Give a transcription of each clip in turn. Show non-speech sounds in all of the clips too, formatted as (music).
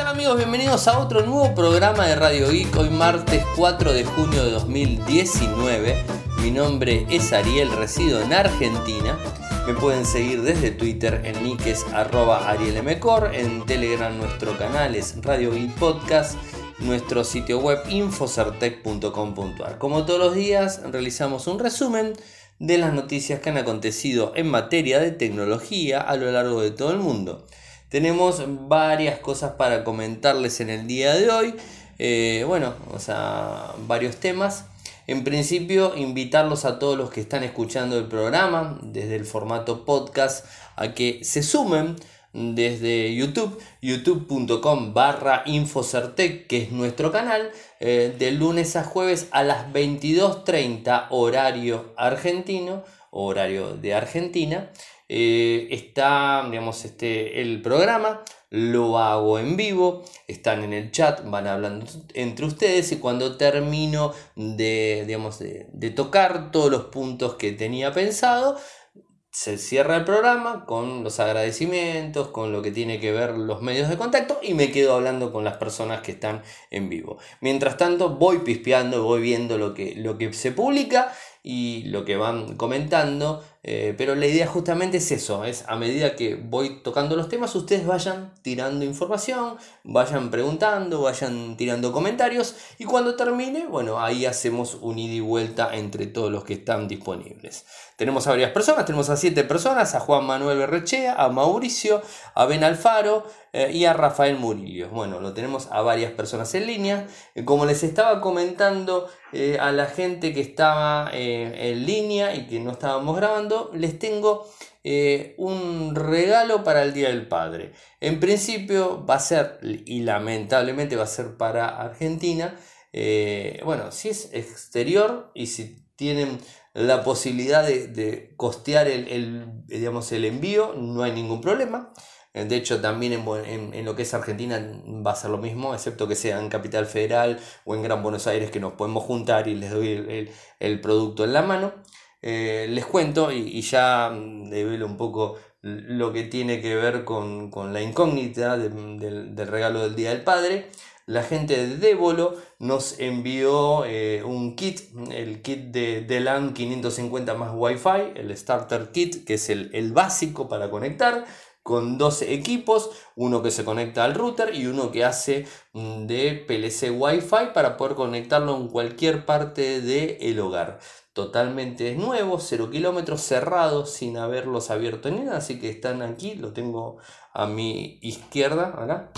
tal amigos? Bienvenidos a otro nuevo programa de Radio Geek, hoy martes 4 de junio de 2019. Mi nombre es Ariel, resido en Argentina. Me pueden seguir desde Twitter en niques arroba arielmcor, en Telegram nuestro canal es Radio Geek Podcast, nuestro sitio web infocertec.com.ar. Como todos los días realizamos un resumen de las noticias que han acontecido en materia de tecnología a lo largo de todo el mundo. Tenemos varias cosas para comentarles en el día de hoy. Eh, bueno, o sea, varios temas. En principio, invitarlos a todos los que están escuchando el programa desde el formato podcast a que se sumen desde YouTube, youtube.com barra Infocertec, que es nuestro canal, eh, de lunes a jueves a las 22.30 horario argentino, horario de Argentina. Eh, está, digamos, este, el programa, lo hago en vivo, están en el chat, van hablando entre ustedes y cuando termino de, digamos, de tocar todos los puntos que tenía pensado, se cierra el programa con los agradecimientos, con lo que tiene que ver los medios de contacto y me quedo hablando con las personas que están en vivo. Mientras tanto voy pispeando, voy viendo lo que, lo que se publica y lo que van comentando eh, pero la idea justamente es eso, es a medida que voy tocando los temas, ustedes vayan tirando información, vayan preguntando, vayan tirando comentarios y cuando termine, bueno, ahí hacemos un ida y vuelta entre todos los que están disponibles. Tenemos a varias personas, tenemos a siete personas, a Juan Manuel Berrechea, a Mauricio, a Ben Alfaro eh, y a Rafael Murillo. Bueno, lo tenemos a varias personas en línea. Eh, como les estaba comentando a la gente que estaba en línea y que no estábamos grabando, les tengo eh, un regalo para el Día del Padre. En principio va a ser, y lamentablemente va a ser para Argentina, eh, bueno, si es exterior y si tienen la posibilidad de, costear el, digamos, el envío, no hay ningún problema. Eh, de hecho, también en, lo que es Argentina va a ser lo mismo, excepto que sea en Capital Federal o en Gran Buenos Aires, que nos podemos juntar y les doy el producto en la mano. Eh, les cuento y, ya develo un poco lo que tiene que ver con, la incógnita del regalo del Día del Padre. La gente de Débolo nos envió eh, un kit, el kit de DeLAN 550 más Wi-Fi, el Starter Kit, que es el, el básico para conectar con dos equipos, uno que se conecta al router y uno que hace mm, de PLC Wi-Fi para poder conectarlo en cualquier parte del hogar totalmente nuevo, 0 kilómetros, cerrado, sin haberlos abierto ni nada, así que están aquí, lo tengo a mi izquierda.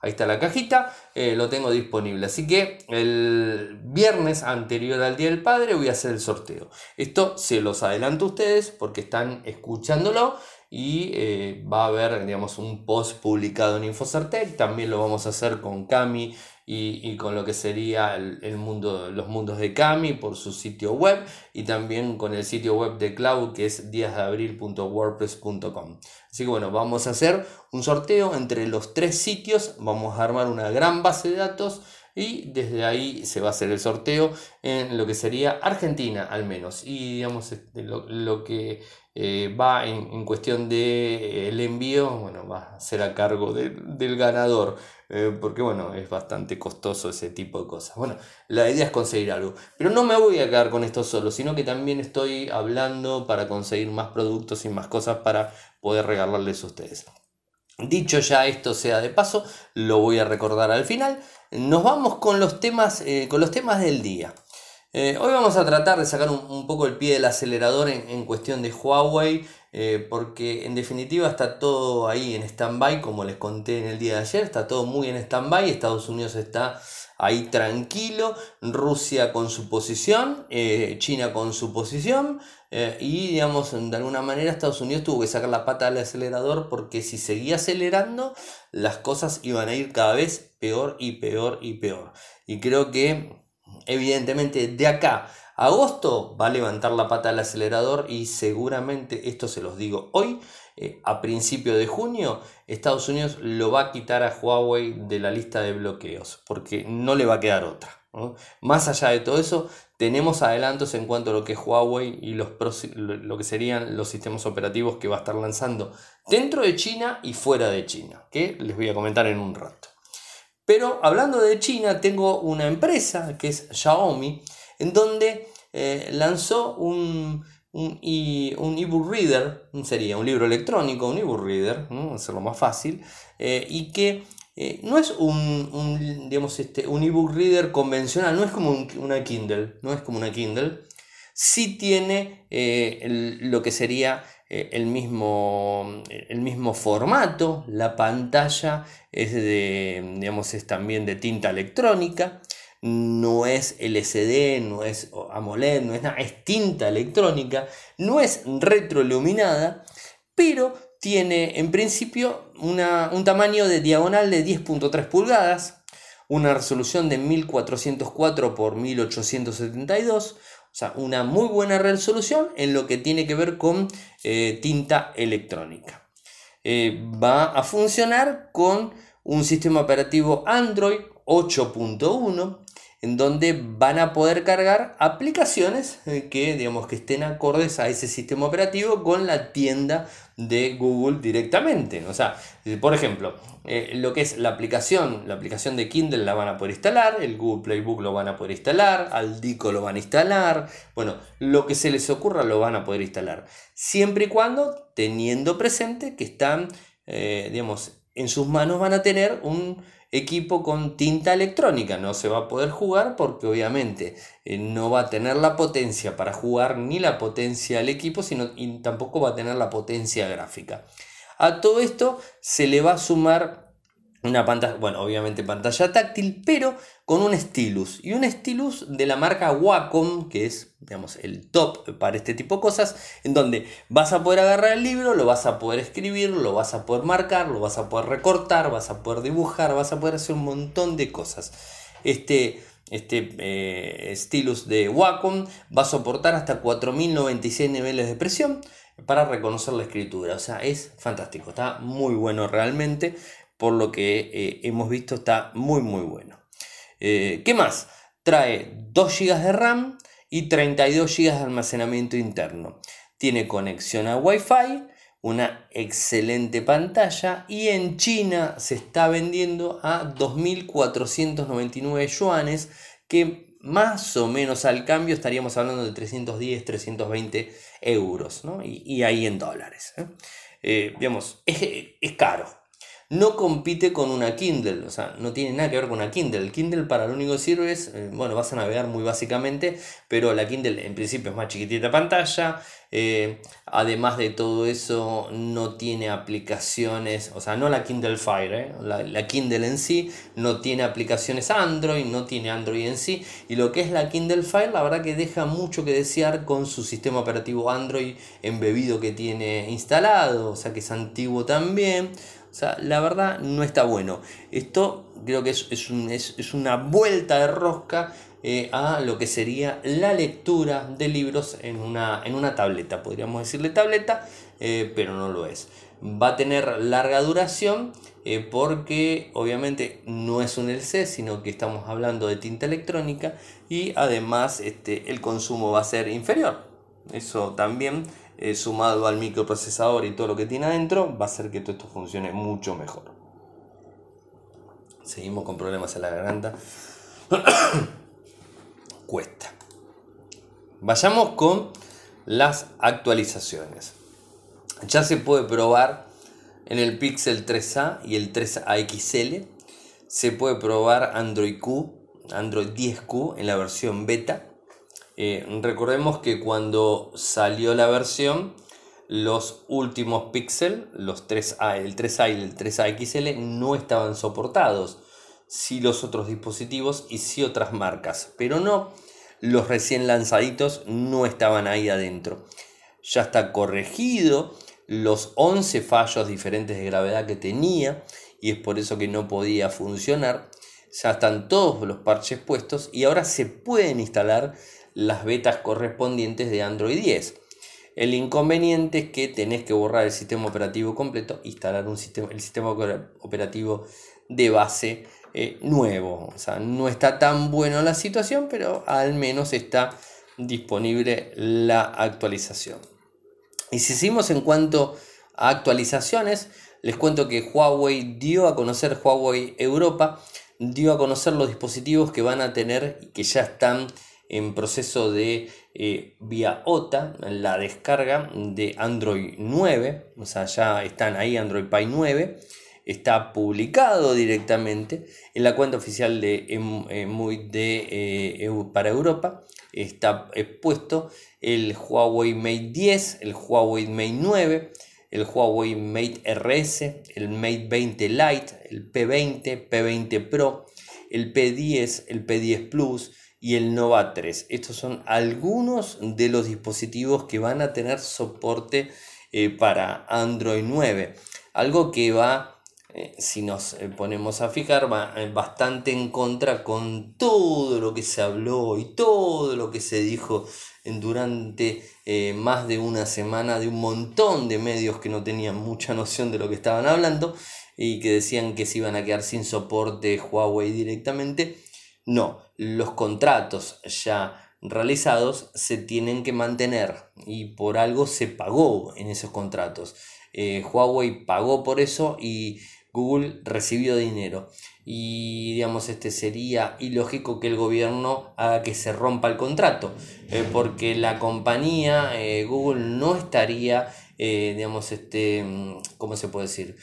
Ahí está la cajita, eh, lo tengo disponible. Así que el viernes anterior al Día del Padre voy a hacer el sorteo. Esto se los adelanto a ustedes porque están escuchándolo y eh, va a haber digamos, un post publicado en Infocertec. También lo vamos a hacer con Cami y, con lo que sería el, mundo, los mundos de Cami por su sitio web y también con el sitio web de Cloud que es díasdeabril.wordpress.com. Así que bueno, vamos a hacer un sorteo entre los tres sitios, vamos a armar una gran base de datos y desde ahí se va a hacer el sorteo en lo que sería Argentina al menos. Y digamos, este, lo, que eh, va en, cuestión del envío, bueno, va a ser a cargo del ganador. Eh, porque bueno, es bastante costoso ese tipo de cosas. Bueno, la idea es conseguir algo. Pero no me voy a quedar con esto solo, sino que también estoy hablando para conseguir más productos y más cosas para poder regalarles a ustedes. Dicho ya esto sea de paso, lo voy a recordar al final. Nos vamos con los temas, eh, con los temas del día. Eh, hoy vamos a tratar de sacar un, poco el pie del acelerador en cuestión de Huawei eh, porque en definitiva está todo ahí en stand-by, como les conté en el día de ayer, está todo muy en stand-by, Estados Unidos está ahí tranquilo, Rusia con su posición, eh, China con su posición, y digamos, de alguna manera Estados Unidos tuvo que sacar la pata del acelerador porque si seguía acelerando, las cosas iban a ir cada vez peor y peor y peor. Y creo que, evidentemente, de acá Agosto va a levantar la pata al acelerador y seguramente, esto se los digo hoy, eh, a principio de junio, Estados Unidos lo va a quitar a Huawei de la lista de bloqueos, porque no le va a quedar otra. Más allá de todo eso, tenemos adelantos en cuanto a lo que es Huawei y los lo que serían los sistemas operativos que va a estar lanzando dentro de China y fuera de China, que les voy a comentar en un rato. Pero hablando de China, tengo una empresa que es Xiaomi, en donde eh, lanzó un, un, ebook reader, sería un libro electrónico, un ebook reader, hacerlo más fácil, eh, y que eh, no es un, un, digamos, este, un ebook reader convencional, no es como una Kindle, no es como una Kindle. Sí tiene lo que sería el, mismo, el mismo formato, la pantalla es, de, digamos, es también de tinta electrónica, no es LCD, no es AMOLED, no es nada, es tinta electrónica, no es retroiluminada, pero tiene en principio un tamaño de diagonal de 10.3 pulgadas, una resolución de 1404 x 1872, o sea, una muy buena resolución en lo que tiene que ver con eh, tinta electrónica. Eh, va a funcionar con un sistema operativo Android 8.1 en donde van a poder cargar aplicaciones eh, que, digamos, que estén acordes a ese sistema operativo con la tienda de Google directamente. O sea, eh, por ejemplo, eh, lo que es la aplicación, la aplicación de Kindle la van a poder instalar, el Google Playbook lo van a poder instalar, Aldico lo van a instalar, bueno, lo que se les ocurra lo van a poder instalar, siempre y cuando teniendo presente que están, digamos, en sus manos van a tener un equipo con tinta electrónica. No se va a poder jugar porque obviamente eh, no va a tener la potencia para jugar ni la potencia al equipo, sino y tampoco va a tener la potencia gráfica. A todo esto se le va a sumar una pantalla, bueno, obviamente pantalla táctil, pero con un stylus. Y un stylus de la marca Wacom, que es, digamos, el top para este tipo de cosas, en donde vas a poder agarrar el libro, lo vas a poder escribir, lo vas a poder marcar, lo vas a poder recortar, vas a poder dibujar, vas a poder hacer un montón de cosas. Este, este eh, stylus de Wacom va a soportar hasta 4096 niveles de presión para reconocer la escritura. O sea, es fantástico, está muy bueno realmente por lo que eh, hemos visto está muy muy bueno. Eh, ¿Qué más? Trae 2 GB de RAM y 32 GB de almacenamiento interno. Tiene conexión a Wi-Fi, una excelente pantalla y en China se está vendiendo a 2.499 yuanes que más o menos al cambio estaríamos hablando de 310, 320 euros y, ahí en dólares. ¿eh? digamos, es caro, no compite con una Kindle, o sea, no tiene nada que ver con una Kindle. El Kindle para lo único que sirve es, eh, bueno, vas a navegar muy básicamente, pero la Kindle en principio es más chiquitita pantalla, eh, además de todo eso no tiene aplicaciones, o sea, no la Kindle Fire, eh, la, la, Kindle en sí no tiene aplicaciones Android, no tiene Android en sí, y lo que es la Kindle Fire, la verdad que deja mucho que desear con su sistema operativo Android embebido que tiene instalado, o sea que es antiguo también. O sea, la verdad no está bueno. Esto creo que es, una vuelta de rosca eh, a lo que sería la lectura de libros en una, en una tableta. Podríamos decirle tableta, eh, pero no lo es. Va a tener larga duración eh, porque obviamente no es un LC, sino que estamos hablando de tinta electrónica y además este, el consumo va a ser inferior. Eso también eh, sumado al microprocesador y todo lo que tiene adentro, va a hacer que todo esto funcione mucho mejor. Seguimos con problemas en la garganta. (coughs) Cuesta. Vayamos con las actualizaciones. Ya se puede probar en el Pixel 3A y el 3A XL. Se puede probar Android Q, Android 10Q en la versión beta eh, recordemos que cuando salió la versión, los últimos Pixel, los 3A, el 3A y el 3A XL, no estaban soportados. Sí los otros dispositivos y sí otras marcas, pero no los recién lanzaditos no estaban ahí adentro. Ya está corregido los 11 fallos diferentes de gravedad que tenía y es por eso que no podía funcionar. Ya están todos los parches puestos y ahora se pueden instalar las betas correspondientes de Android 10. El inconveniente es que tenés que borrar el sistema operativo completo, instalar un sistema, el sistema operativo de base eh, nuevo. O sea, no está tan bueno la situación, pero al menos está disponible la actualización. Y si seguimos en cuanto a actualizaciones, les cuento que Huawei dio a conocer Huawei Europa, dio a conocer los dispositivos que van a tener y que ya están en proceso de eh, vía OTA, la descarga de Android 9, o sea, ya están ahí Android Pie 9, está publicado directamente en la cuenta oficial de, em, de eh, para Europa, está expuesto el Huawei Mate 10, el Huawei Mate 9, el Huawei Mate RS, el Mate 20 Lite, el P20, P20 Pro, el P10, el P10 Plus y el Nova 3. Estos son algunos de los dispositivos que van a tener soporte eh, para Android 9. Algo que va eh, si nos eh, ponemos a fijar, va bastante en contra con todo lo que se habló y todo lo que se dijo durante más de una semana de un montón de medios que no tenían mucha noción de lo que estaban hablando y que decían que se iban a quedar sin soporte Huawei directamente. No, los contratos ya realizados se tienen que mantener y por algo se pagó en esos contratos. Eh, Huawei pagó por eso y Google recibió dinero y digamos este sería ilógico que el gobierno haga que se rompa el contrato eh, porque la compañía eh, Google no estaría digamos este cómo se puede decir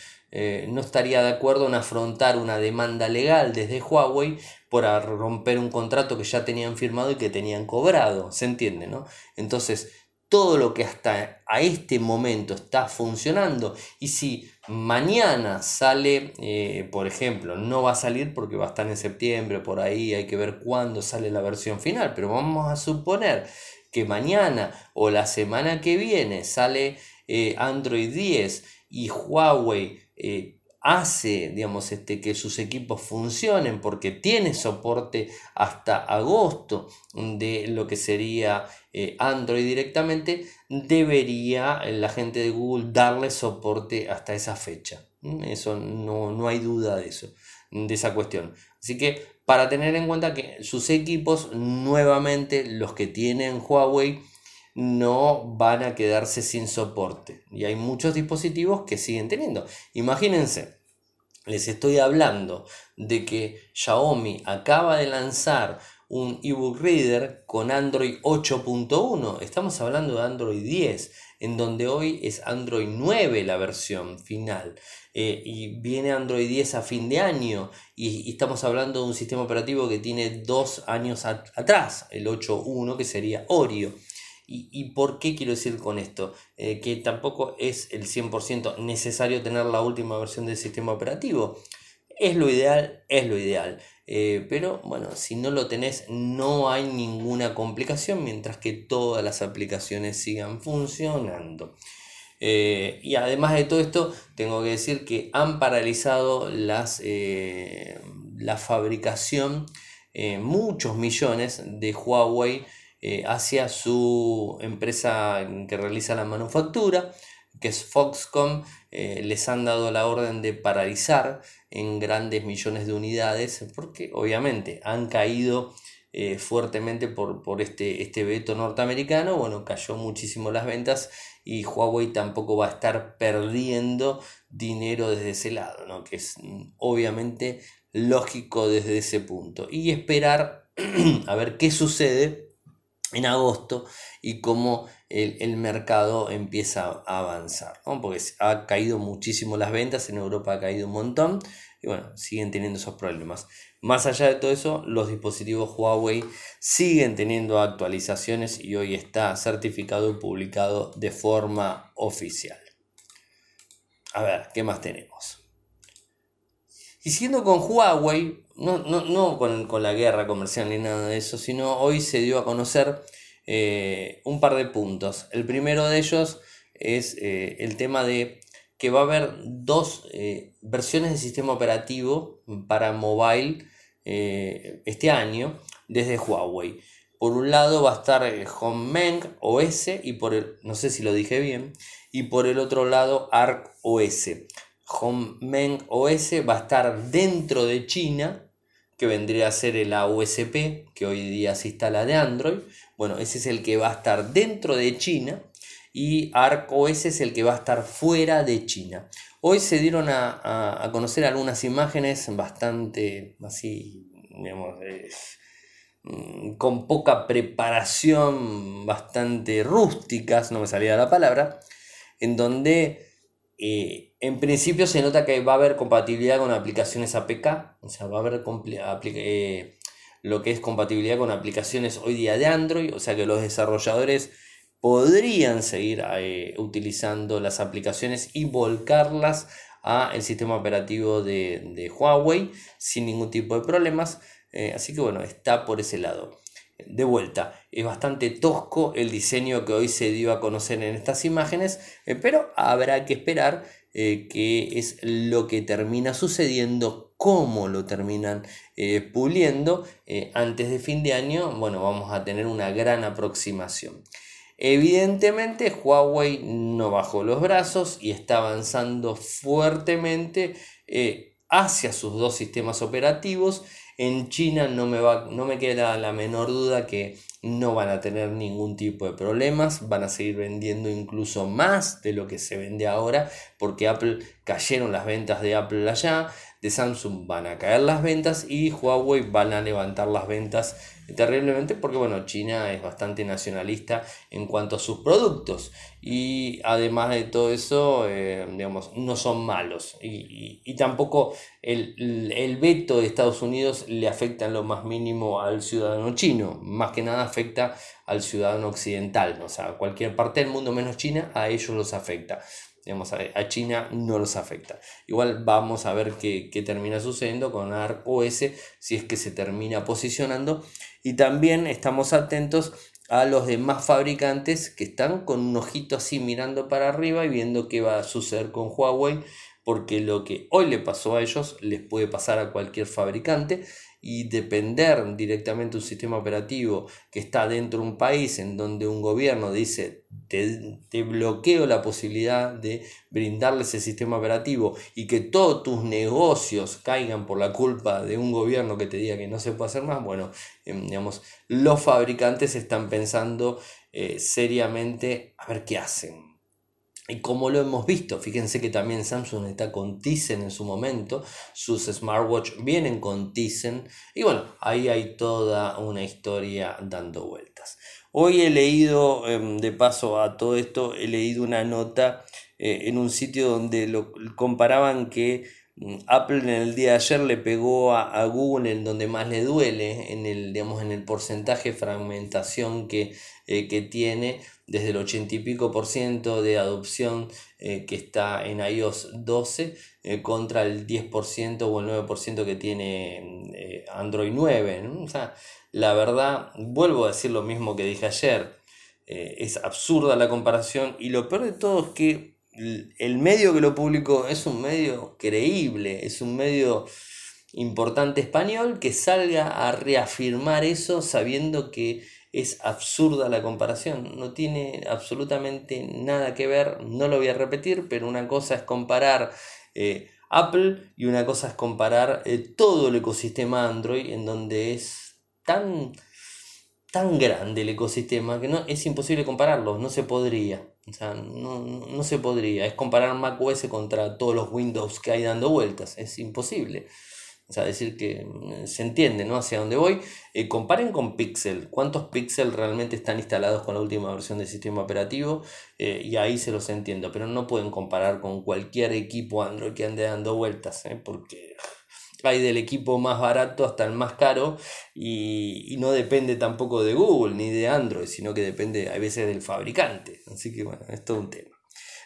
no estaría de acuerdo en afrontar una demanda legal desde Huawei por romper un contrato que ya tenían firmado y que tenían cobrado se entiende no entonces todo lo que hasta a este momento está funcionando y si mañana sale, eh, por ejemplo, no va a salir porque va a estar en septiembre, por ahí hay que ver cuándo sale la versión final, pero vamos a suponer que mañana o la semana que viene sale eh, Android 10 y Huawei eh, hace, digamos, este, que sus equipos funcionen porque tiene soporte hasta agosto de lo que sería eh, Android directamente, debería la gente de Google darle soporte hasta esa fecha. Mm, eso no, no hay duda de eso, de esa cuestión. Así que para tener en cuenta que sus equipos, nuevamente los que tienen Huawei, no van a quedarse sin soporte. Y hay muchos dispositivos que siguen teniendo. Imagínense, les estoy hablando de que Xiaomi acaba de lanzar un ebook reader con Android 8.1. Estamos hablando de Android 10, en donde hoy es Android 9 la versión final. Eh, y viene Android 10 a fin de año. Y, estamos hablando de un sistema operativo que tiene dos años atrás, el 8.1 que sería Oreo. ¿Y, por qué quiero decir con esto? Eh, que tampoco es el 100% necesario tener la última versión del sistema operativo. Es lo ideal, es lo ideal. Eh, pero bueno, si no lo tenés no hay ninguna complicación mientras que todas las aplicaciones sigan funcionando. Eh, y además de todo esto, tengo que decir que han paralizado las, la fabricación, muchos millones de Huawei eh, hacia su empresa que realiza la manufactura, que es Foxconn, eh, les han dado la orden de paralizar en grandes millones de unidades, porque obviamente han caído eh, fuertemente por, por este, este veto norteamericano, bueno, cayó muchísimo las ventas y Huawei tampoco va a estar perdiendo dinero desde ese lado, ¿no? que es mm, obviamente lógico desde ese punto. Y esperar (clears throat) a ver qué sucede en agosto y cómo el, mercado empieza a avanzar, porque ha caído muchísimo las ventas, en Europa ha caído un montón y bueno, siguen teniendo esos problemas. Más allá de todo eso, los dispositivos Huawei siguen teniendo actualizaciones y hoy está certificado y publicado de forma oficial. A ver, ¿qué más tenemos? Y siendo con Huawei, no, no, con, la guerra comercial ni nada de eso, sino hoy se dio a conocer eh, un par de puntos. El primero de ellos es eh, el tema de que va a haber dos eh, versiones de sistema operativo para mobile este año desde Huawei. Por un lado va a estar Homemeng OS y por el, no sé si lo dije bien, y por el otro lado Arc OS. Homemeng OS va a estar dentro de China, que vendría a ser el AOSP, que hoy día se instala de Android. Bueno, ese es el que va a estar dentro de China y Arc OS es el que va a estar fuera de China. Hoy se dieron a, conocer algunas imágenes bastante así, digamos, mm, con poca preparación, bastante rústicas, no me salía la palabra, en donde eh, en principio se nota que va a haber compatibilidad con aplicaciones APK, o sea, va a haber eh, lo que es compatibilidad con aplicaciones hoy día de Android, o sea que los desarrolladores podrían seguir eh, utilizando las aplicaciones y volcarlas al sistema operativo de, Huawei sin ningún tipo de problemas. así que bueno, está por ese lado de vuelta, es bastante tosco el diseño que hoy se dio a conocer en estas imágenes, eh, pero habrá que esperar eh, qué es lo que termina sucediendo, cómo lo terminan eh, puliendo antes de fin de año. Bueno, vamos a tener una gran aproximación. Evidentemente Huawei no bajó los brazos y está avanzando fuertemente hacia sus dos sistemas operativos en China no me, va, no me queda la menor duda que no van a tener ningún tipo de problemas, van a seguir vendiendo incluso más de lo que se vende ahora, porque Apple cayeron las ventas de Apple allá, de Samsung van a caer las ventas y Huawei van a levantar las ventas terriblemente porque bueno, China es bastante nacionalista en cuanto a sus productos. Y además de todo eso, eh, digamos, no son malos. Y, tampoco el, el, veto de Estados Unidos le afecta en lo más mínimo al ciudadano chino, más que nada afecta al ciudadano occidental, o sea, cualquier parte del mundo menos China, a ellos los afecta digamos, a, China no los afecta. Igual vamos a ver qué, termina sucediendo con ARC OS si es que se termina posicionando. Y también estamos atentos a los demás fabricantes que están con un ojito así mirando para arriba y viendo qué va a suceder con Huawei, porque lo que hoy le pasó a ellos les puede pasar a cualquier fabricante y depender directamente de un sistema operativo que está dentro de un país en donde un gobierno dice te, te, bloqueo la posibilidad de brindarle ese sistema operativo y que todos tus negocios caigan por la culpa de un gobierno que te diga que no se puede hacer más, bueno, em, digamos, los fabricantes están pensando eh, seriamente a ver qué hacen. Y como lo hemos visto, fíjense que también Samsung está con Tizen en su momento, sus smartwatch vienen con Tizen y bueno, ahí hay toda una historia dando vueltas. Hoy he leído, em, de paso a todo esto, he leído una nota eh, en un sitio donde lo comparaban que Apple en el día de ayer le pegó a, Google en donde más le duele, en el, digamos, en el porcentaje de fragmentación que, eh, que tiene desde el 80 y pico por ciento de adopción eh, que está en iOS 12 eh, contra el 10% o el 9% que tiene eh, Android 9. O sea, la verdad, vuelvo a decir lo mismo que dije ayer, es absurda la comparación y lo peor de todo es que el medio que lo publicó es un medio creíble, es un medio importante español que salga a reafirmar eso sabiendo que es absurda la comparación, no tiene absolutamente nada que ver, no lo voy a repetir, pero una cosa es comparar eh, Apple y una cosa es comparar eh, todo el ecosistema Android en donde es tan, tan grande el ecosistema que no, es imposible compararlos, no se podría. O sea, no, no se podría. Es comparar macOS contra todos los Windows que hay dando vueltas. Es imposible. O sea, decir que mm, se entiende, ¿no? Hacia dónde voy. Eh, comparen con Pixel. ¿Cuántos Pixel realmente están instalados con la última versión del sistema operativo? Eh, y ahí se los entiendo. Pero no pueden comparar con cualquier equipo Android que ande dando vueltas, ¿eh? Porque hay del equipo más barato hasta el más caro y, y, no depende tampoco de Google ni de Android, sino que depende a veces del fabricante. Así que bueno, es todo un tema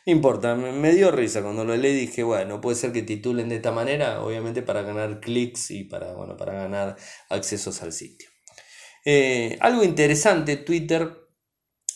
importa, me dio risa cuando lo leí dije, bueno, puede ser que titulen de esta manera, obviamente para ganar clics y para, bueno, para ganar accesos al sitio. Eh, algo interesante, Twitter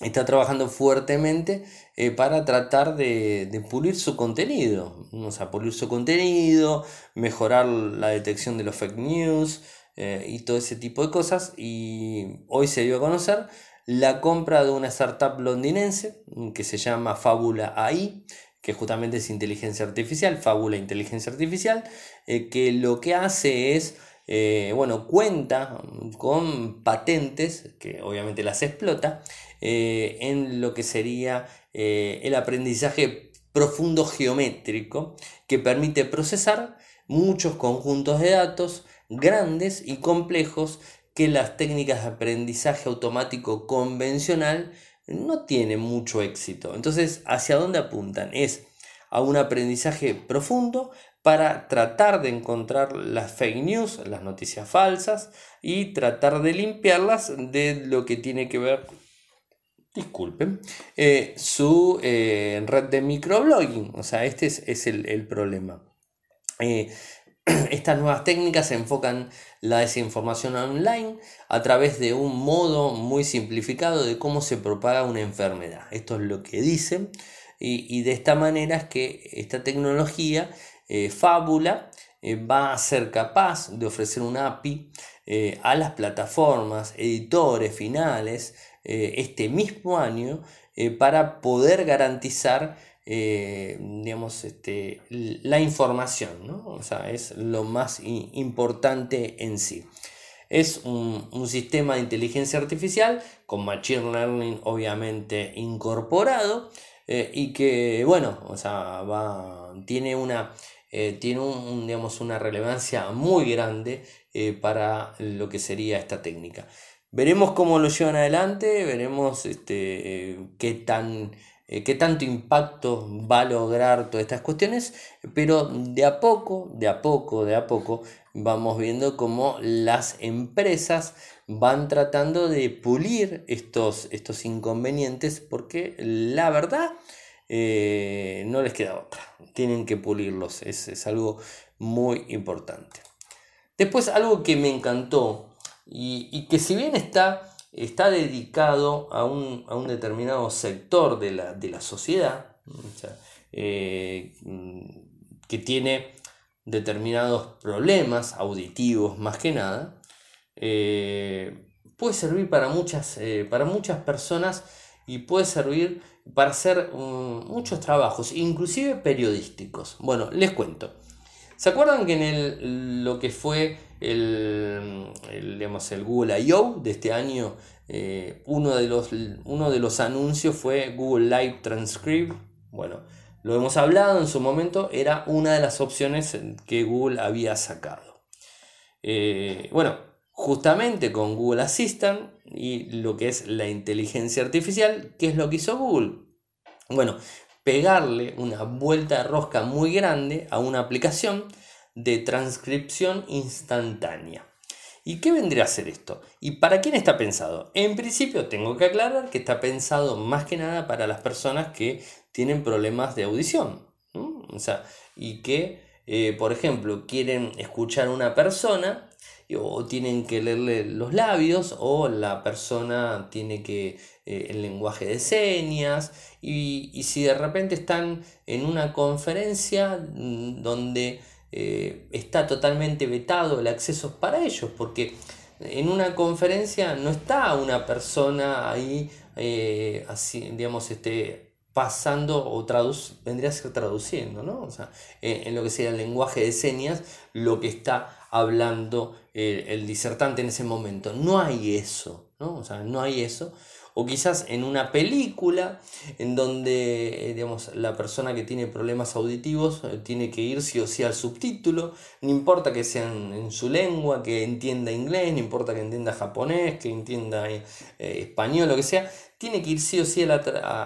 está trabajando fuertemente eh, para tratar de, pulir su contenido, o sea, pulir su contenido, mejorar la detección de los fake news, y todo ese tipo de cosas. Y hoy se dio a conocer la compra de una startup londinense que se llama Fábula AI, que justamente es inteligencia artificial, Fábula Inteligencia Artificial, que lo que hace es eh, bueno, cuenta con patentes, que obviamente las explota, eh, en lo que sería eh, el aprendizaje profundo geométrico, que permite procesar muchos conjuntos de datos grandes y complejos que las técnicas de aprendizaje automático convencional no tienen mucho éxito. Entonces, ¿hacia dónde apuntan? Es a un aprendizaje profundo para tratar de encontrar las fake news, las noticias falsas y tratar de limpiarlas de lo que tiene que ver, disculpen, eh, su eh, red de microblogging. O sea, este es, el, problema. Eh, (clears throat) estas nuevas técnicas enfocan la desinformación online a través de un modo muy simplificado de cómo se propaga una enfermedad. Esto es lo que dicen y de esta manera es que esta tecnología fábula va a ser capaz de ofrecer un API a las plataformas, editores finales, este mismo año para poder garantizar digamos, este, la información. ¿no? O sea, es lo más importante en sí. Es un, sistema de inteligencia artificial con Machine Learning obviamente incorporado y que, bueno, o sea, va, tiene una eh, tiene un, digamos, una relevancia muy grande eh, para lo que sería esta técnica. Veremos cómo lo llevan adelante, veremos este, eh, qué, tan, qué tanto impacto va a lograr todas estas cuestiones, pero de a poco, de a poco, de a poco, vamos viendo cómo las empresas van tratando de pulir estos, estos inconvenientes, porque la verdad eh, no les queda otra. Tienen que pulirlos. Es, algo muy importante. Después algo que me encantó y, que si bien está, está dedicado a un, determinado sector de la, sociedad, eh, que tiene determinados problemas auditivos más que nada, eh, puede servir para muchas, para muchas personas y puede servir para hacer mm, muchos trabajos, inclusive periodísticos. Bueno, les cuento. ¿Se acuerdan que en el, lo que fue el, el, el Google I.O. de este año, eh, uno, de los, uno de los anuncios fue Google Live Transcribe? Bueno, lo hemos hablado en su momento, era una de las opciones que Google había sacado. Eh, bueno, justamente con Google Assistant y lo que es la inteligencia artificial, ¿qué es lo que hizo Google? Bueno, pegarle una vuelta de rosca muy grande a una aplicación de transcripción instantánea. ¿Y qué vendría a ser esto? ¿Y para quién está pensado? En principio tengo que aclarar que está pensado más que nada para las personas que tienen problemas de audición. O sea, y que, eh, por ejemplo, quieren escuchar a una persona o tienen que leerle los labios o la persona tiene que eh, el lenguaje de señas y, si de repente están en una conferencia mm, donde eh, está totalmente vetado el acceso para ellos porque en una conferencia no está una persona ahí eh, así digamos este pasando o vendría a ser traduciendo, ¿no? O sea, en, lo que sería el lenguaje de señas, lo que está hablando el, el, disertante en ese momento. No hay eso, ¿no? O sea, no hay eso o quizás en una película en donde eh, digamos, la persona que tiene problemas auditivos eh, tiene que ir sí o sí al subtítulo, no importa que sean en su lengua, que entienda inglés, no importa que entienda japonés, que entienda eh, español, lo que sea, tiene que ir sí o sí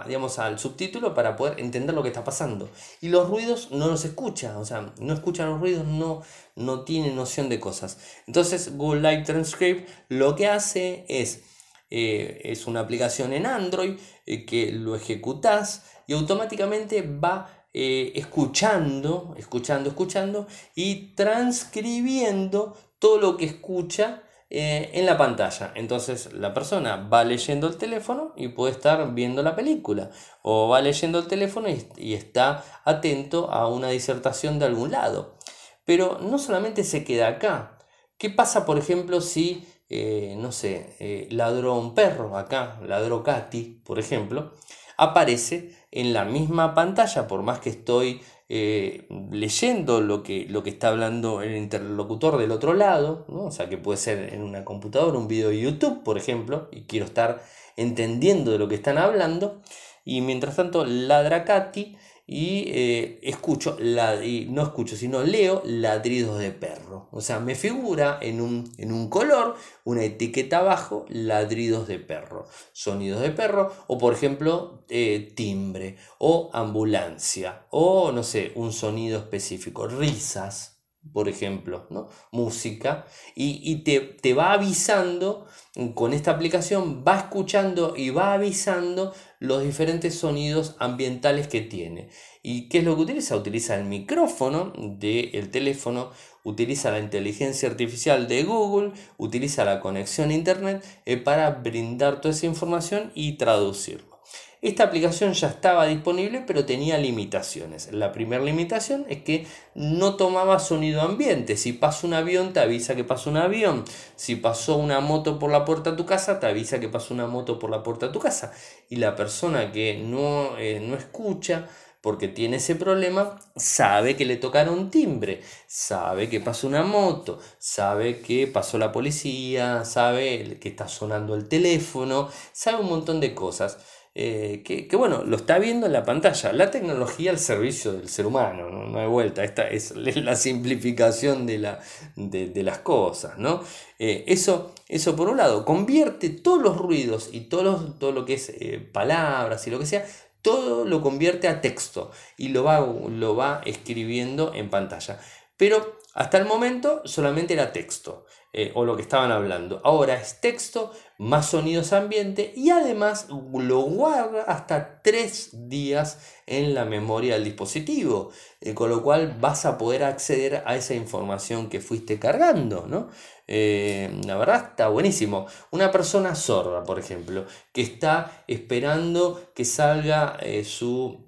digamos, al subtítulo para poder entender lo que está pasando. Y los ruidos no los escucha, o sea, no escucha los ruidos, no, no tiene noción de cosas. Entonces Google Live Transcript lo que hace es eh, es una aplicación en Android eh, que lo ejecutas y automáticamente va eh, escuchando, escuchando, escuchando y transcribiendo todo lo que escucha en la pantalla. Entonces la persona va leyendo el teléfono y puede estar viendo la película. O va leyendo el teléfono y, está atento a una disertación de algún lado. Pero no solamente se queda acá, ¿Qué pasa, por ejemplo, si, eh, no sé, eh, ladró un perro acá, ladró Katy, por ejemplo, aparece en la misma pantalla, por más que estoy eh, leyendo lo que, lo que está hablando el interlocutor del otro lado, o sea que puede ser en una computadora, un video de YouTube, por ejemplo, y quiero estar entendiendo de lo que están hablando, y mientras tanto ladra Katy y eh, escucho, y no escucho, sino leo ladridos de perro. O sea, me figura en un, en un color una etiqueta abajo, ladridos de perro, sonidos de perro, o por ejemplo, eh, timbre, o ambulancia, o no sé, un sonido específico, risas, por ejemplo, ¿no? música, y, te, te, va avisando, con esta aplicación va escuchando y va avisando los diferentes sonidos ambientales que tiene. ¿Y qué es lo que utiliza? Utiliza el micrófono del teléfono, utiliza la inteligencia artificial de Google, utiliza la conexión a Internet eh, para brindar toda esa información y traducirlo. Esta aplicación ya estaba disponible, pero tenía limitaciones. La primera limitación es que no tomaba sonido ambiente. Si pasa un avión, te avisa que pasa un avión. Si pasó una moto por la puerta de tu casa, te avisa que pasó una moto por la puerta de tu casa. Y la persona que no, eh, no escucha, porque tiene ese problema, sabe que le tocaron timbre, sabe que pasó una moto, sabe que pasó la policía, sabe que está sonando el teléfono, sabe un montón de cosas. Eh, que, bueno, lo está viendo en la pantalla. La tecnología al servicio del ser humano, no, hay vuelta. Esta es (laughs) la simplificación de, la, de, las cosas, ¿no? Eh, eso, eso por un lado, convierte todos los ruidos y todo lo que es eh, palabras y lo que sea, todo lo convierte a texto y lo va, lo va escribiendo en pantalla. Pero hasta el momento solamente era texto. Eh, o lo que estaban hablando. Ahora es texto, más sonidos ambiente y además lo guarda hasta tres días en la memoria del dispositivo, eh, con lo cual vas a poder acceder a esa información que fuiste cargando, ¿no? Eh, la verdad está buenísimo. Una persona sorda, por ejemplo, que está esperando que salga su,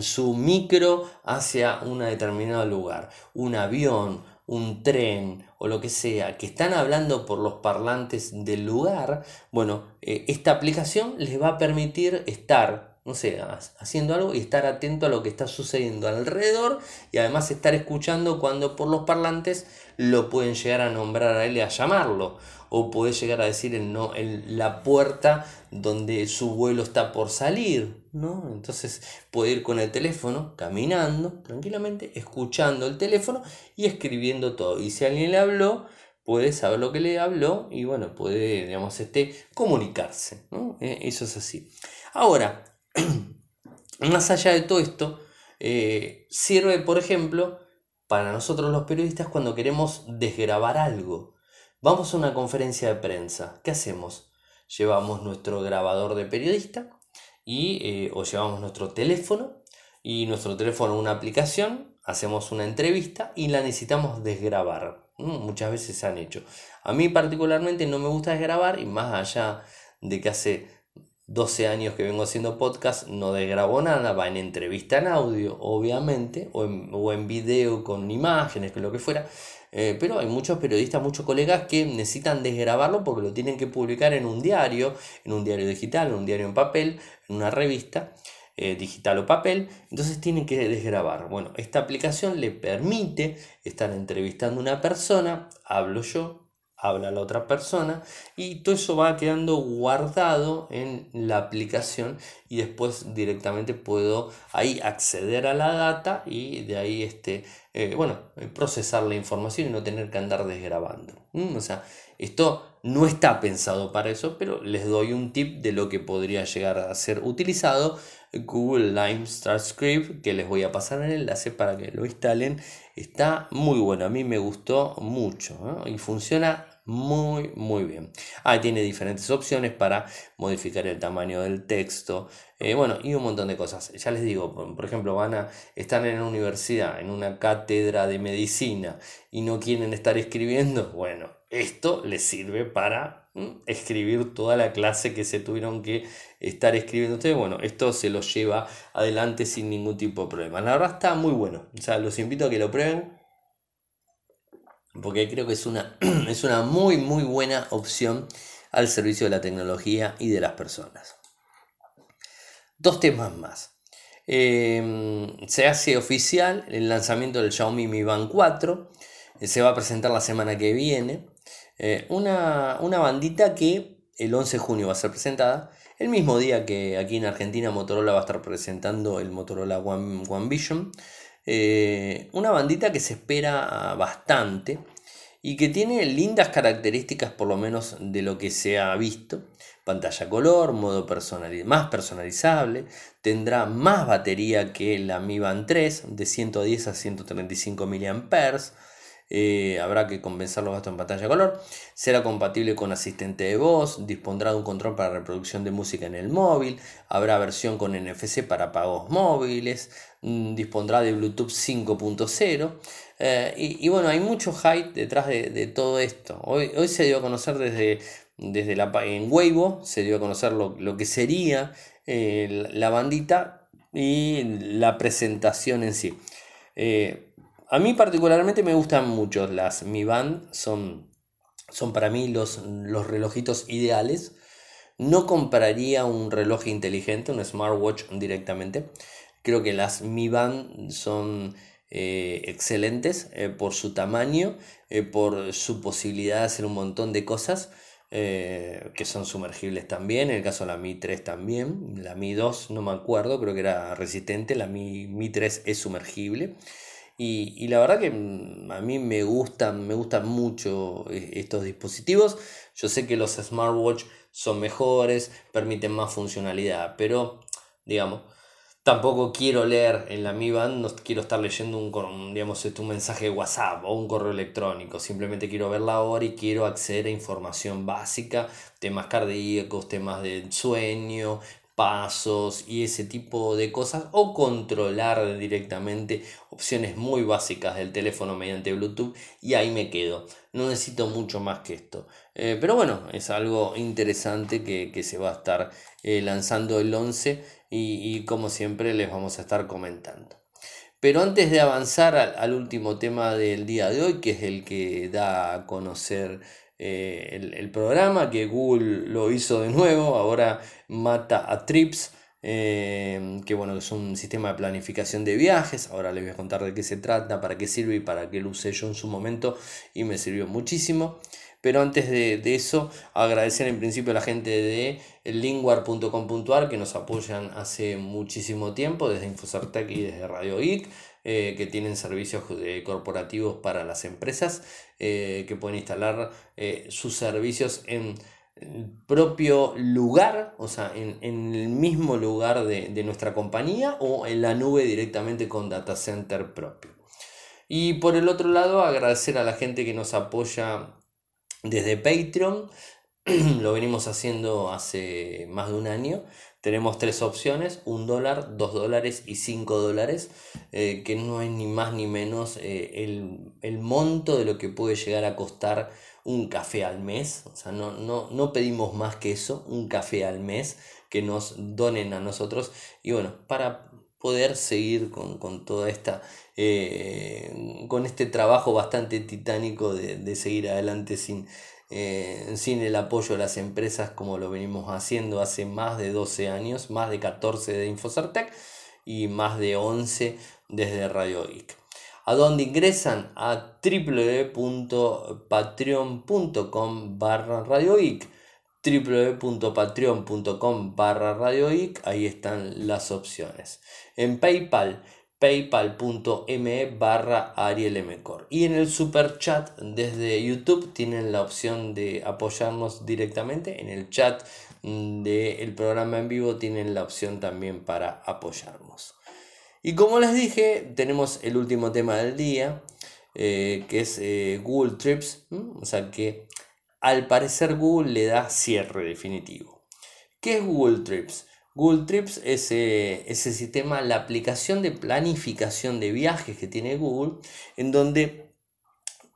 su micro hacia un determinado lugar, un avión, un tren o lo que sea, que están hablando por los parlantes del lugar, bueno, eh, esta aplicación les va a permitir estar, no sé, haciendo algo y estar atento a lo que está sucediendo alrededor y además estar escuchando cuando por los parlantes lo pueden llegar a nombrar a él y a llamarlo. O puede llegar a decir el no, en la puerta donde su vuelo está por salir, ¿no? Entonces puede ir con el teléfono, caminando tranquilamente, escuchando el teléfono y escribiendo todo. Y si alguien le habló, puede saber lo que le habló y bueno, puede, digamos, este, comunicarse, ¿no? Eh, eso es así. Ahora, (clears throat) más allá de todo esto, eh, sirve, por ejemplo, para nosotros los periodistas cuando queremos desgrabar algo. Vamos a una conferencia de prensa. ¿Qué hacemos? Llevamos nuestro grabador de periodista y, eh, o llevamos nuestro teléfono y nuestro teléfono una aplicación, hacemos una entrevista y la necesitamos desgrabar. Mm, muchas veces se han hecho. A mí particularmente no me gusta desgrabar y más allá de que hace 12 años que vengo haciendo podcast, no desgrabo nada, va en entrevista en audio, obviamente, o en, o en video con imágenes, que lo que fuera, eh, pero hay muchos periodistas, muchos colegas que necesitan desgrabarlo porque lo tienen que publicar en un diario, en un diario digital, en un diario en papel, en una revista. Eh, digital o papel, entonces tienen que desgrabar. Bueno, esta aplicación le permite estar entrevistando a una persona, hablo yo, habla la otra persona y todo eso va quedando guardado en la aplicación y después directamente puedo ahí acceder a la data y de ahí este, eh, bueno, procesar la información y no tener que andar desgrabando. O sea, esto no está pensado para eso, pero les doy un tip de lo que podría llegar a ser utilizado. Google Lime Start Script, que les voy a pasar el enlace para que lo instalen. Está muy bueno, a mí me gustó mucho y funciona muy, muy bien. Ah, tiene diferentes opciones para modificar el tamaño del texto. Eh, bueno, y un montón de cosas. Ya les digo, por, ejemplo, van a estar en la universidad, en una cátedra de medicina y no quieren estar escribiendo. (laughs) Bueno, esto les sirve para escribir toda la clase que se tuvieron que estar escribiendo ustedes. Bueno, esto se lo lleva adelante sin ningún tipo de problema. La verdad está muy bueno. O sea, los invito a que lo prueben porque creo que es una, (clears throat) es una muy, muy buena opción al servicio de la tecnología y de las personas. Dos temas más. Em, se hace oficial el lanzamiento del Xiaomi Mi Band 4. Eh, se va a presentar la semana que viene. Eh, una, una bandita que el 11 de junio va a ser presentada. El mismo día que aquí en Argentina Motorola va a estar presentando el Motorola One, One Vision. Eh, una bandita que se espera bastante y que tiene lindas características por lo menos de lo que se ha visto. Pantalla color, modo más personalizable, tendrá más batería que la Mi Band 3 de 110 a 135 mAh. Eh, habrá que compensar los gastos en pantalla color. Será compatible con asistente de voz, dispondrá de un control para reproducción de música en el móvil, habrá versión con NFC para pagos móviles, mm, dispondrá de Bluetooth 5.0. Eh, y, bueno, hay mucho hype detrás de, todo esto. Hoy, se dio a conocer desde, desde la, en Weibo, se dio a conocer lo, que sería eh, la bandita y la presentación en sí. A mí particularmente me gustan mucho las Mi Band, son, son para mí los, los relojitos ideales. No compraría un reloj inteligente, un smartwatch directamente. Creo que las Mi Band son eh, excelentes eh, por su tamaño, eh, por su posibilidad de hacer un montón de cosas que son sumergibles también. En el caso de la Mi 3 también. La Mi 2 no me acuerdo, creo que era resistente. La Mi, Mi 3 es sumergible. Y, la verdad que mm, a mí me gustan, me gustan mucho estos dispositivos. Yo sé que los smartwatch son mejores, permiten más funcionalidad, pero digamos, Tampoco quiero leer en la Mi Band, no quiero estar leyendo un, digamos, este, un mensaje de WhatsApp o un correo electrónico. Simplemente quiero ver la hora y quiero acceder a información básica, temas cardíacos, temas de sueño, pasos y ese tipo de cosas o controlar directamente opciones muy básicas del teléfono mediante Bluetooth y ahí me quedo. No necesito mucho más que esto. Eh, pero bueno, es algo interesante que, se va a estar eh, lanzando el 11 y, como siempre les vamos a estar comentando. Pero antes de avanzar al último tema del día de hoy, que es el que da a conocer eh, el, programa, que Google lo hizo de nuevo, ahora mata a Trips, eh, que bueno, es un sistema de planificación de viajes, ahora les voy a contar de qué se trata, para qué sirve y para qué lo usé yo en su momento y me sirvió muchísimo. Pero antes de, eso, agradecer en principio a la gente de lingwar.com.ar que nos apoyan hace muchísimo tiempo, desde Infocertec y desde Radio Geek. Eh, que tienen servicios corporativos para las empresas, eh, que pueden instalar eh, sus servicios en propio lugar, o sea, en, el mismo lugar de, de, nuestra compañía o en la nube directamente con data center propio. Y por el otro lado, agradecer a la gente que nos apoya desde Patreon. (clears throat) Lo venimos haciendo hace más de un año tenemos tres opciones, un dólar, dos dólares y cinco dólares, eh, que no es ni más ni menos eh, el, monto de lo que puede llegar a costar un café al mes. O sea, no, no, pedimos más que eso, un café al mes que nos donen a nosotros. Y bueno, para poder seguir con, toda esta, eh, con este trabajo bastante titánico de, de seguir adelante sin eh, sin el apoyo de las empresas como lo venimos haciendo hace más de 12 años, más de 14 de Infocertec y más de 11 desde Radio Geek. ¿A dónde ingresan? A www.patreon.com barra Radio Geek www.patreon.com barra Radio ahí están las opciones. En PayPal paypal.me barra arielmcor. Y en el super chat desde YouTube tienen la opción de apoyarnos directamente. En el chat mm, del programa en vivo tienen la opción también para apoyarnos. Y como les dije, tenemos el último tema del día, eh, que es eh, Google Trips. O sea que al parecer Google le da cierre definitivo. ¿Qué es Google Trips? Google Trips es ese sistema, la aplicación de planificación de viajes que tiene Google, en donde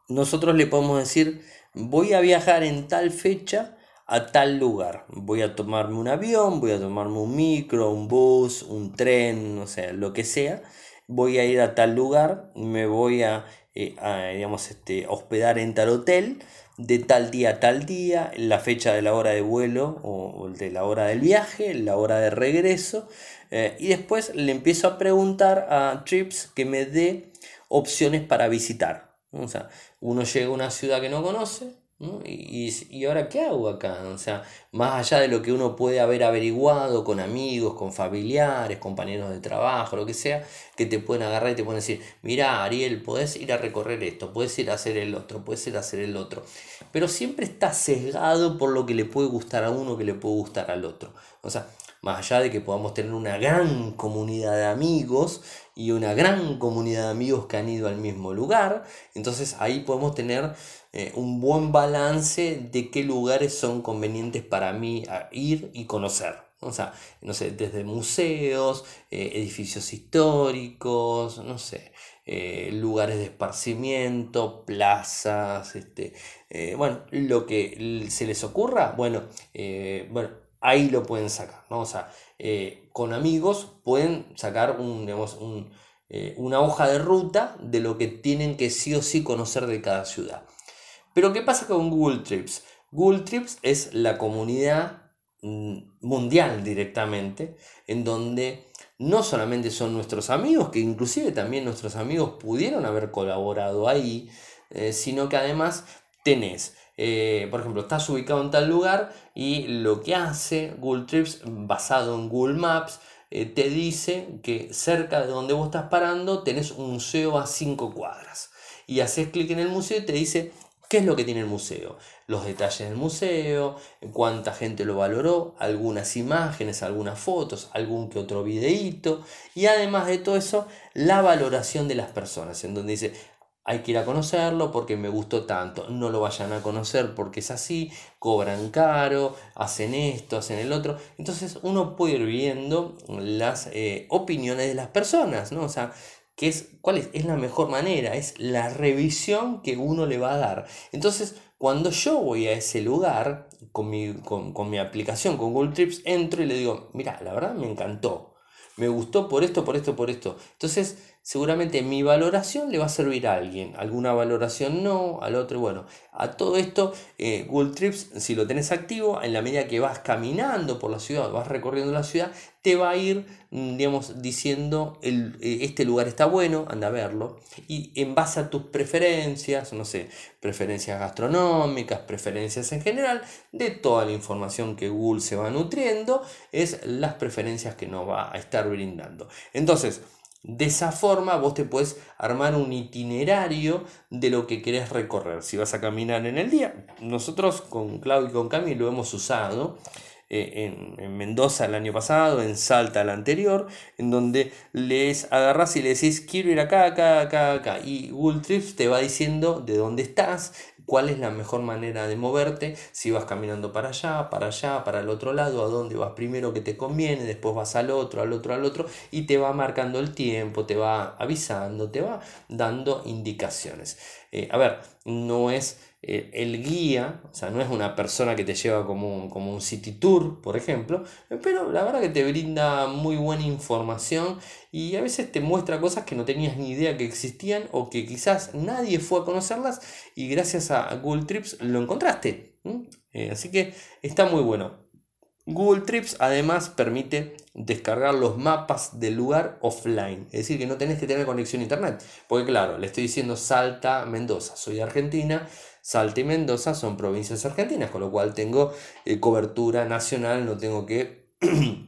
nosotros le podemos decir, voy a viajar en tal fecha a tal lugar. Voy a tomarme un avión, voy a tomarme un micro, un bus, un tren, o sea, lo que sea. Voy a ir a tal lugar, me voy a eh, digamos, este, hospedar en tal hotel de tal día a tal día, la fecha de la hora de vuelo o de la hora del viaje, la hora de regreso. Eh, y después le empiezo a preguntar a Trips que me dé opciones para visitar. O sea, uno llega a una ciudad que no conoce, y, y, ahora qué hago acá? O sea, más allá de lo que uno puede haber averiguado con amigos, con familiares, compañeros de trabajo, lo que sea, que te pueden agarrar y te pueden decir, mira Ariel, puedes ir a recorrer esto, puedes ir a hacer el otro, puedes ir a hacer el otro. Pero siempre está sesgado por lo que le puede gustar a uno, que le puede gustar al otro. O sea, más allá de que podamos tener una gran comunidad de amigos y una gran comunidad de amigos que han ido al mismo lugar, entonces ahí podemos tener eh, un buen balance de qué lugares son convenientes para mí ir y conocer. O sea, no sé, desde museos, eh, edificios históricos, no sé, eh, lugares de esparcimiento, plazas, este, bueno, lo que se les ocurra, bueno, bueno, ahí lo pueden sacar, ¿no? O sea, con amigos pueden sacar un, digamos, una hoja de ruta de lo que tienen que sí o sí conocer de cada ciudad. Pero ¿qué pasa con Google Trips? Google Trips es la comunidad mm, mundial directamente, en donde no solamente son nuestros amigos, que inclusive también nuestros amigos pudieron haber colaborado ahí, eh, sino que además tenés, eh, por ejemplo, estás ubicado en tal lugar y lo que hace Google Trips basado en Google Maps, eh, te dice que cerca de donde vos estás parando tenés un museo a 5 cuadras. Y haces clic en el museo y te dice ¿Qué es lo que tiene el museo? Los detalles del museo, cuánta gente lo valoró, algunas imágenes, algunas fotos, algún que otro videíto y además de todo eso, la valoración de las personas, en donde dice, hay que ir a conocerlo porque me gustó tanto, no lo vayan a conocer porque es así, cobran caro, hacen esto, hacen el otro. Entonces uno puede ir viendo las eh, opiniones de las personas, ¿no? O sea, es, ¿cuál es? Es la mejor manera, es la revisión que uno le va a dar. Entonces, cuando yo voy a ese lugar con mi, con, con mi aplicación, con Google Trips, entro y le digo, mira, la verdad me encantó, me gustó por esto, por esto, por esto. Entonces, seguramente mi valoración le va a servir a alguien, alguna valoración no, al otro, bueno, a todo esto eh, Google Trips, si lo tenés activo, en la medida que vas caminando por la ciudad, vas recorriendo la ciudad, te va a ir, mm, digamos, diciendo, eh, este lugar está bueno, anda a verlo, y en base a tus preferencias, no sé, preferencias gastronómicas, preferencias en general, de toda la información que Google se va nutriendo, es las preferencias que nos va a estar brindando. Entonces, de esa forma vos te puedes armar un itinerario de lo que querés recorrer. Si vas a caminar en el día, nosotros con Claudio y con Cami lo hemos usado. Eh, en, Mendoza el año pasado, en Salta el anterior, en donde les agarras y le decís quiero ir acá, acá, acá, acá. Y Google Trips te va diciendo de dónde estás, cuál es la mejor manera de moverte, si vas caminando para allá, para allá, para el otro lado, a dónde vas primero que te conviene, después vas al otro, al otro, al otro, y te va marcando el tiempo, te va avisando, te va dando indicaciones. Eh, a ver, no es eh, el guía, o sea, no es una persona que te lleva como un, como un city tour, por ejemplo, pero la verdad que te brinda muy buena información y a veces te muestra cosas que no tenías ni idea que existían o que quizás nadie fue a conocerlas y gracias a Google Trips lo encontraste. Eh, así que está muy bueno. Google Trips además permite descargar los mapas del lugar offline, es decir, que no tenés que tener conexión a internet, porque claro, le estoy diciendo Salta, Mendoza, soy de Argentina, Salta y Mendoza son provincias argentinas, con lo cual tengo eh, cobertura nacional, no tengo que (clears throat)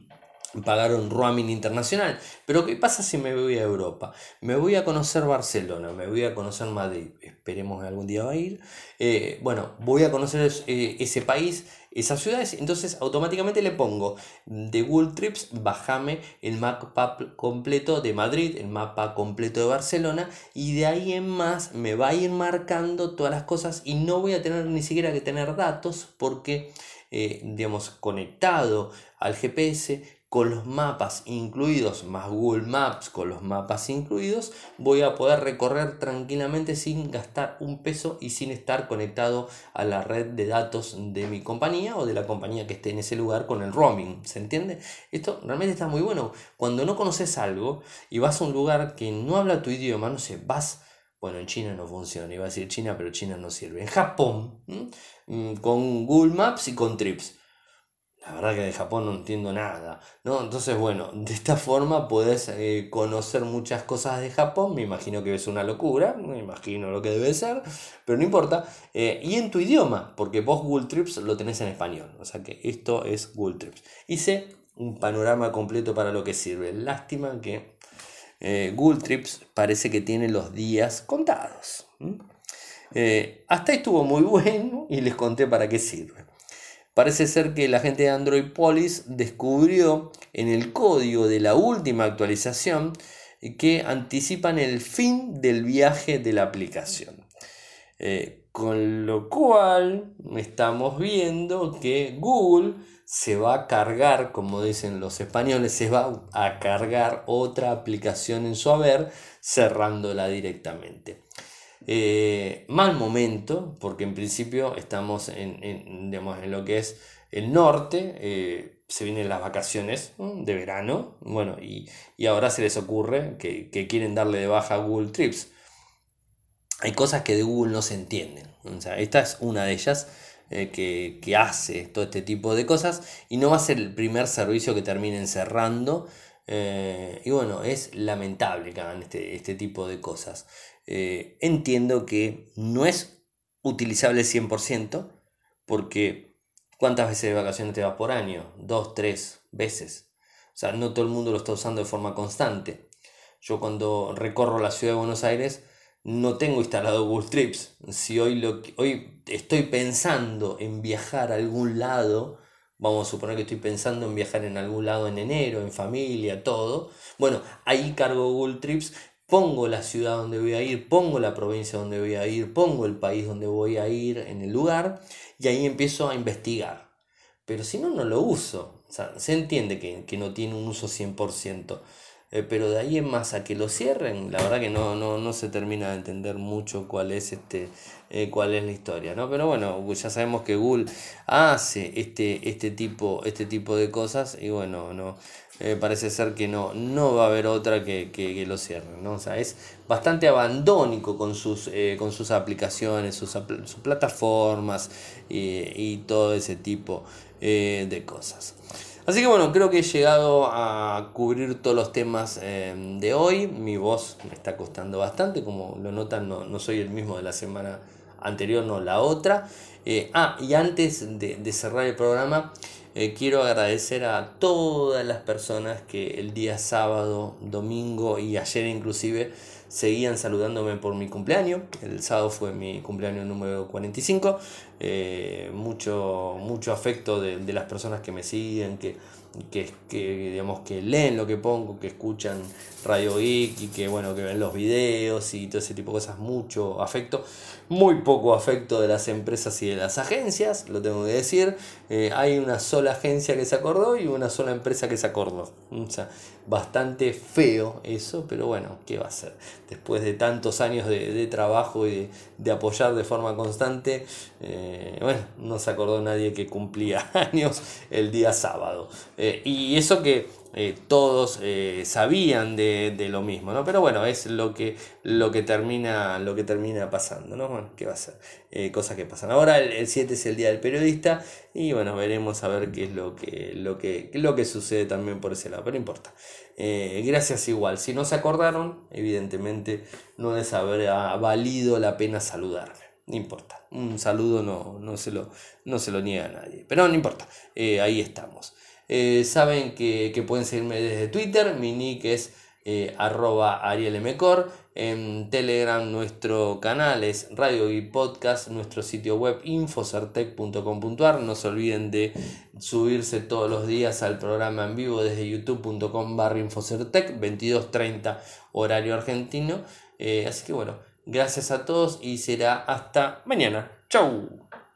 pagar un roaming internacional. Pero ¿qué pasa si me voy a Europa? Me voy a conocer Barcelona, me voy a conocer Madrid, esperemos que algún día va a ir. Eh, bueno, voy a conocer eh, ese país, esas ciudades, entonces automáticamente le pongo de Google Trips, bajame el mapa completo de Madrid, el mapa completo de Barcelona y de ahí en más me va a ir marcando todas las cosas y no voy a tener ni siquiera que tener datos porque, eh, digamos, conectado al GPS con los mapas incluidos, más Google Maps con los mapas incluidos, voy a poder recorrer tranquilamente sin gastar un peso y sin estar conectado a la red de datos de mi compañía o de la compañía que esté en ese lugar con el roaming. ¿Se entiende? Esto realmente está muy bueno. Cuando no conoces algo y vas a un lugar que no habla tu idioma, no sé, vas Bueno, en China no funciona, iba a decir China, pero China no sirve. En Japón, mm, con Google Maps y con Trips. La verdad que de Japón no entiendo nada, ¿no? Entonces, bueno, de esta forma puedes eh, conocer muchas cosas de Japón, me imagino que es una locura, me imagino lo que debe ser, pero no importa. Eh, y en tu idioma, porque vos Google Trips lo tenés en español, o sea que esto es Google Trips. Hice un panorama completo para lo que sirve. Lástima que eh, Google Trips parece que tiene los días contados. hasta ahí estuvo muy (laughs) bueno y les conté para qué sirve. Parece ser que la gente de Android Police descubrió en el código de la última actualización que anticipan el fin del viaje de la aplicación. Eh, con lo cual estamos viendo que Google se va a cargar, como dicen los españoles, se va a cargar otra aplicación en su haber cerrándola directamente. Eh, mal momento, porque en principio estamos en, en, en lo que es el norte, eh, se vienen las vacaciones de verano, bueno, y, ahora se les ocurre que, quieren darle de baja a Google Trips. Hay cosas que de Google no se entienden, o sea, esta es una de ellas. Eh, que, hace todo este tipo de cosas y no va a ser el primer servicio que terminen cerrando y bueno, es lamentable que hagan este, este tipo de cosas. Eh, entiendo que no es utilizable 100%, porque ¿cuántas veces de vacaciones te vas por año? Dos, tres veces. O sea, no todo el mundo lo está usando de forma constante. Yo cuando recorro la ciudad de Buenos Aires no tengo instalado Google Trips. Si hoy, lo, hoy estoy pensando en viajar a algún lado, vamos a suponer que estoy pensando en viajar en algún lado en enero, en familia, todo. Bueno, ahí cargo Google Trips pongo la ciudad donde voy a ir, pongo la provincia donde voy a ir, pongo el país donde voy a ir en el lugar y ahí empiezo a investigar. Pero si no, no lo uso. se entiende que, no tiene un uso 100%. Eh, pero de ahí en más a que lo cierren, la verdad que no, no, se termina de entender mucho cuál es este eh, cuál es la historia, ¿no? Pero bueno, ya sabemos que Google hace este, este, tipo, este tipo de cosas y bueno, no, eh, parece ser que no, no va a haber otra que, lo cierren, ¿no? O sea, es bastante abandónico con sus, eh, con sus aplicaciones, sus, plataformas y, todo ese tipo eh, de cosas. Así que bueno, creo que he llegado a cubrir todos los temas de hoy. Mi voz me está costando bastante, como lo notan, no, no soy el mismo de la semana anterior, no la otra. ah, y antes de cerrar el programa, eh, quiero agradecer a todas las personas que el día sábado, domingo y ayer inclusive seguían saludándome por mi cumpleaños. El sábado fue mi cumpleaños número 45. Eh, mucho, mucho afecto de, de, las personas que me siguen, que que, que, digamos, que leen lo que pongo, que escuchan Radio Geek y que, bueno, que ven los videos y todo ese tipo de cosas, mucho afecto, muy poco afecto de las empresas y de las agencias, lo tengo que decir, eh, hay una sola agencia que se acordó y una sola empresa que se acordó, o sea, bastante feo eso, pero bueno, ¿qué va a ser? Después de tantos años de, trabajo y de, apoyar de forma constante, eh, bueno, no se acordó nadie que cumplía (laughs) años el día sábado. Eh, y eso que eh, todos eh, sabían de, lo mismo, ¿no? Pero bueno, es lo que, lo que, termina, lo que termina pasando, ¿no? Bueno, ¿qué va a ser? cosas que pasan. Ahora el, 7 es el Día del Periodista y bueno, veremos a ver qué es lo que, lo que, lo que sucede también por ese lado, pero no importa. gracias igual. Si no se acordaron, evidentemente no les habrá valido la pena saludarme. No importa. Un saludo no, no, se, lo, no se lo niega a nadie. Pero no importa. ahí estamos. Eh, saben que, pueden seguirme desde Twitter, mi nick es eh, arroba arielmcor. En Telegram nuestro canal es Radio y Podcast, nuestro sitio web infocertec.com.ar. No se olviden de subirse todos los días al programa en vivo desde youtube.com barra infocertec, 22.30 horario argentino. Eh, así que bueno, gracias a todos y será hasta mañana. Chau.